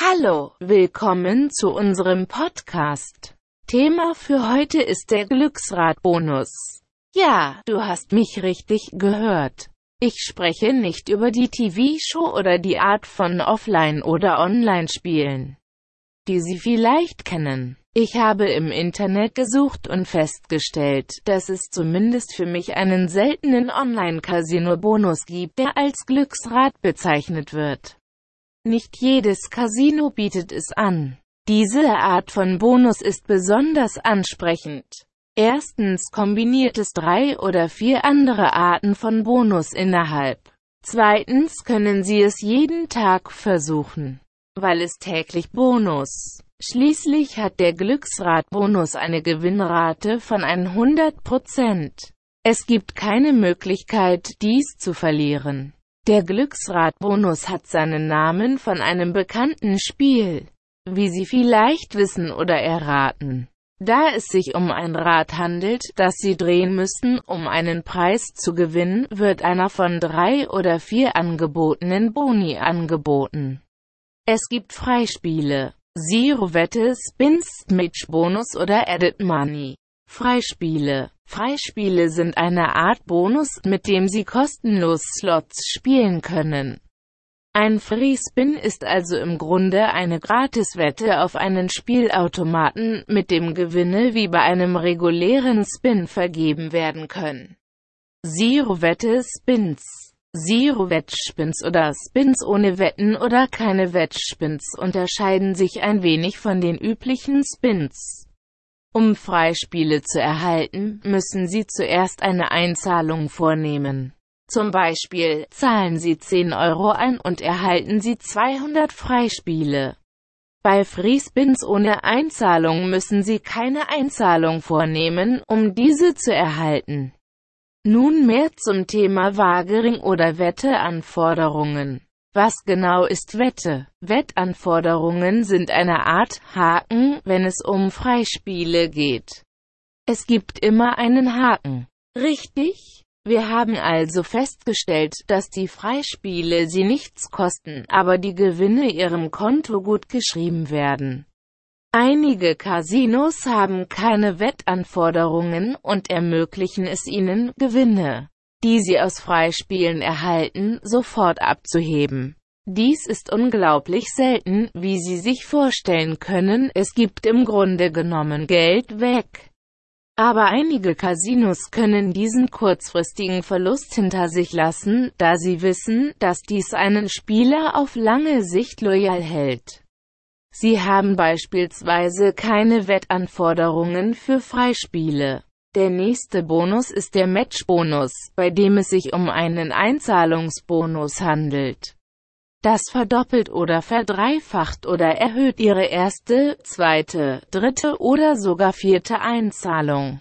Hallo, willkommen zu unserem Podcast. Thema für heute ist der Glücksradbonus. Ja, du hast mich richtig gehört. Ich spreche nicht über die TV-Show oder die Art von Offline- oder Online-Spielen, die Sie vielleicht kennen. Ich habe im Internet gesucht und festgestellt, dass es zumindest für mich einen seltenen Online-Casino-Bonus gibt, der als Glücksrad bezeichnet wird. Nicht jedes Casino bietet es an. Diese Art von Bonus ist besonders ansprechend. Erstens kombiniert es drei oder vier andere Arten von Bonus innerhalb. Zweitens können Sie es jeden Tag versuchen, weil es täglich Bonus. Schließlich hat der Glücksrad-Bonus eine Gewinnrate von 100%. Es gibt keine Möglichkeit, dies zu verlieren. Der Glücksrad-Bonus hat seinen Namen von einem bekannten Spiel, wie Sie vielleicht wissen oder erraten. Da es sich um ein Rad handelt, das Sie drehen müssen, um einen Preis zu gewinnen, wird einer von drei oder vier angebotenen Boni angeboten. Es gibt Freispiele, Zero-Wette, Spins, Mitch-Bonus oder Added Money. Freispiele Freispiele sind eine Art Bonus, mit dem Sie kostenlos Slots spielen können. Ein Free Spin ist also im Grunde eine Gratiswette auf einen Spielautomaten, mit dem Gewinne wie bei einem regulären Spin vergeben werden können. Zero-Wette Spins Zero-Wettspins oder Spins ohne Wetten oder keine Wettspins unterscheiden sich ein wenig von den üblichen Spins. Um Freispiele zu erhalten, müssen Sie zuerst eine Einzahlung vornehmen. Zum Beispiel, zahlen Sie 10 Euro ein und erhalten Sie 200 Freispiele. Bei Freespins ohne Einzahlung müssen Sie keine Einzahlung vornehmen, um diese zu erhalten. Nun mehr zum Thema Wagering oder Wetteanforderungen. Was genau ist Wette? Wettanforderungen sind eine Art Haken, wenn es um Freispiele geht. Es gibt immer einen Haken. Richtig? Wir haben also festgestellt, dass die Freispiele sie nichts kosten, aber die Gewinne ihrem Konto gut geschrieben werden. Einige Casinos haben keine Wettanforderungen und ermöglichen es ihnen, Gewinne die sie aus Freispielen erhalten, sofort abzuheben. Dies ist unglaublich selten, wie Sie sich vorstellen können, es gibt im Grunde genommen Geld weg. Aber einige Casinos können diesen kurzfristigen Verlust hinter sich lassen, da sie wissen, dass dies einen Spieler auf lange Sicht loyal hält. Sie haben beispielsweise keine Wettanforderungen für Freispiele. Der nächste Bonus ist der Matchbonus, bei dem es sich um einen Einzahlungsbonus handelt. Das verdoppelt oder verdreifacht oder erhöht Ihre erste, zweite, dritte oder sogar vierte Einzahlung.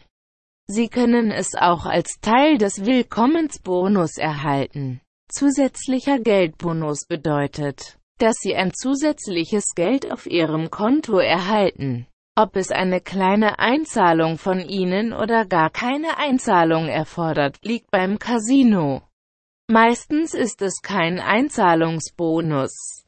Sie können es auch als Teil des Willkommensbonus erhalten. Zusätzlicher Geldbonus bedeutet, dass Sie ein zusätzliches Geld auf Ihrem Konto erhalten. Ob es eine kleine Einzahlung von Ihnen oder gar keine Einzahlung erfordert, liegt beim Casino. Meistens ist es kein Einzahlungsbonus.